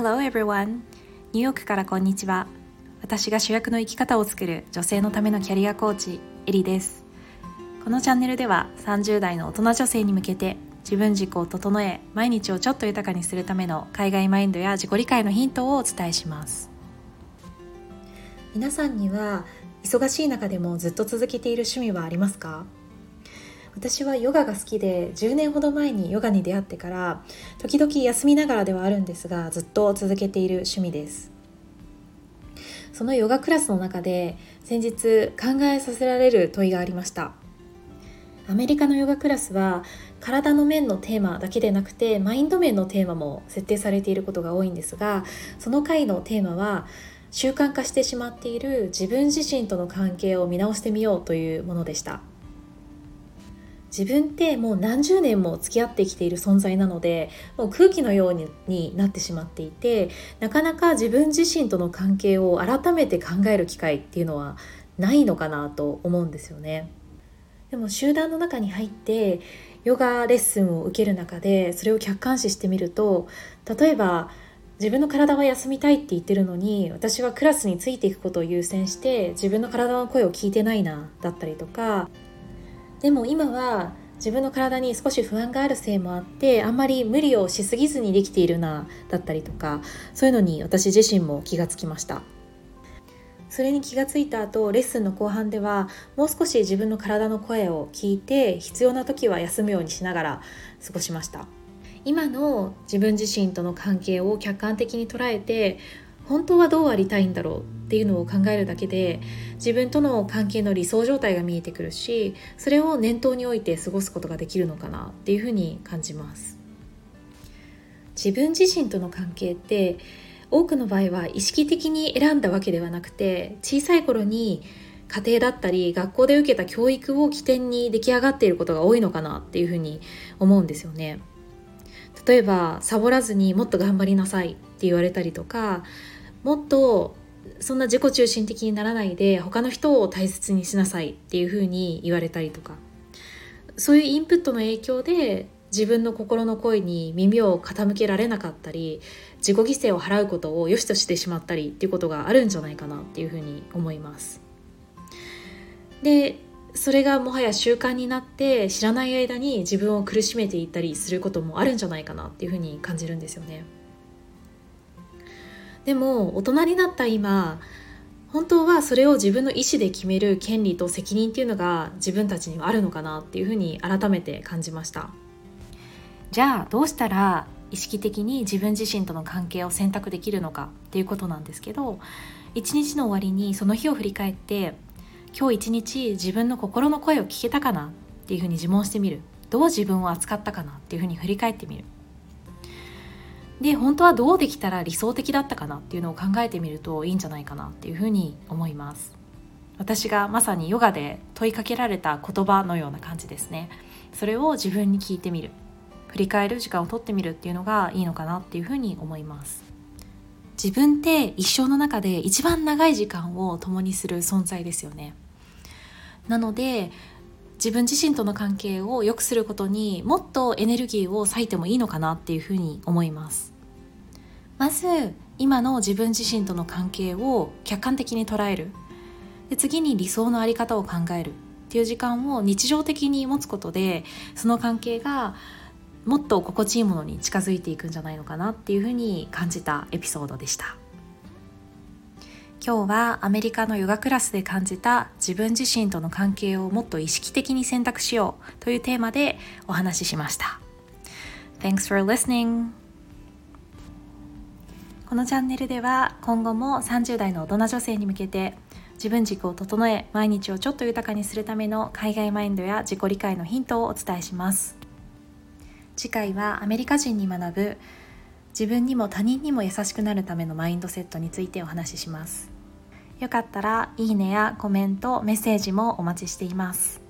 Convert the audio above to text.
Hello everyone! ニューヨークからこんにちは。私が主役の生き方を作る女性のためのキャリアコーチ、エリです。このチャンネルでは30代の大人女性に向けて自分軸を整え、毎日をちょっと豊かにするための海外マインドや自己理解のヒントをお伝えします。皆さんには忙しい中でもずっと続けている趣味はありますか？私はヨガが好きで10年ほど前にヨガに出会ってから時々休みながらではあるんですがずっと続けている趣味です。そのヨガクラスの中で先日考えさせられる問いがありました。アメリカのヨガクラスは体の面のテーマだけでなくてマインド面のテーマも設定されていることが多いんですがその回のテーマは習慣化してしまっている自分自身との関係を見直してみようというものでした。自分ってもう何十年も付き合ってきている存在なのでもう空気のようになってしまっていてなかなか自分自身との関係を改めて考える機会っていうのはないのかなと思うんですよね。でも集団の中に入ってヨガレッスンを受ける中でそれを客観視してみると例えば自分の体は休みたいって言ってるのに私はクラスについていくことを優先して自分の体の声を聞いてないなだったりとかでも今は自分の体に少し不安があるせいもあってあんまり無理をしすぎずにできているなだったりとかそういうのに私自身も気がつきました。それに気がついた後レッスンの後半ではもう少し自分の体の声を聞いて必要な時は休むようにしながら過ごしました。今の自分自身との関係を客観的に捉えて本当はどうありたいんだろうっていうのを考えるだけで自分との関係の理想状態が見えてくるしそれを念頭に置いて過ごすことができるのかなっていうふうに感じます。自分自身との関係って多くの場合は意識的に選んだわけではなくて小さい頃に家庭だったり学校で受けた教育を起点に出来上がっていることが多いのかなっていうふうに思うんですよね。例えばサボらずにもっと頑張りなさいって言われたりとかもっとそんな自己中心的にならないで他の人を大切にしなさいっていうふうに言われたりとかそういうインプットの影響で自分の心の声に耳を傾けられなかったり自己犠牲を払うことを良しとしてしまったりっていうことがあるんじゃないかなっていうふうに思います。でそれがもはや習慣になって知らない間に自分を苦しめていったりすることもあるんじゃないかなっていうふうに感じるんですよね。でも大人になった今本当はそれを自分の意思で決める権利と責任っていうのが自分たちにはあるのかなっていうふうに改めて感じました。じゃあどうしたら意識的に自分自身との関係を選択できるのかっていうことなんですけど一日の終わりにその日を振り返って今日一日自分の心の声を聞けたかなっていうふうに自問してみる。どう自分を扱ったかなっていうふうに振り返ってみる。で本当はどうできたら理想的だったかなっていうのを考えてみるといいんじゃないかなっていうふうに思います。私がまさにヨガで問いかけられた言葉のような感じですね。それを自分に聞いてみる。振り返る時間をとってみるっていうのがいいのかなっていうふうに思います。自分って一生の中で一番長い時間を共にする存在ですよね。なので自分自身との関係を良くすることにもっとエネルギーを割いてもいいのかなっていうふうに思いますまず今の自分自身との関係を客観的に捉えるで次に理想の在り方を考えるっていう時間を日常的に持つことでその関係がもっと心地いいものに近づいていくんじゃないのかなっていうふうに感じたエピソードでした。今日はアメリカのヨガクラスで感じた自分自身との関係をもっと意識的に選択しようというテーマでお話ししました。Thanks for listening! このチャンネルでは今後も30代の大人女性に向けて自分軸を整え毎日をちょっと豊かにするための海外マインドや自己理解のヒントをお伝えします次回はアメリカ人に学ぶ自分にも他人にも優しくなるためのマインドセットについてお話ししますよかったらいいねやコメントメッセージもお待ちしています。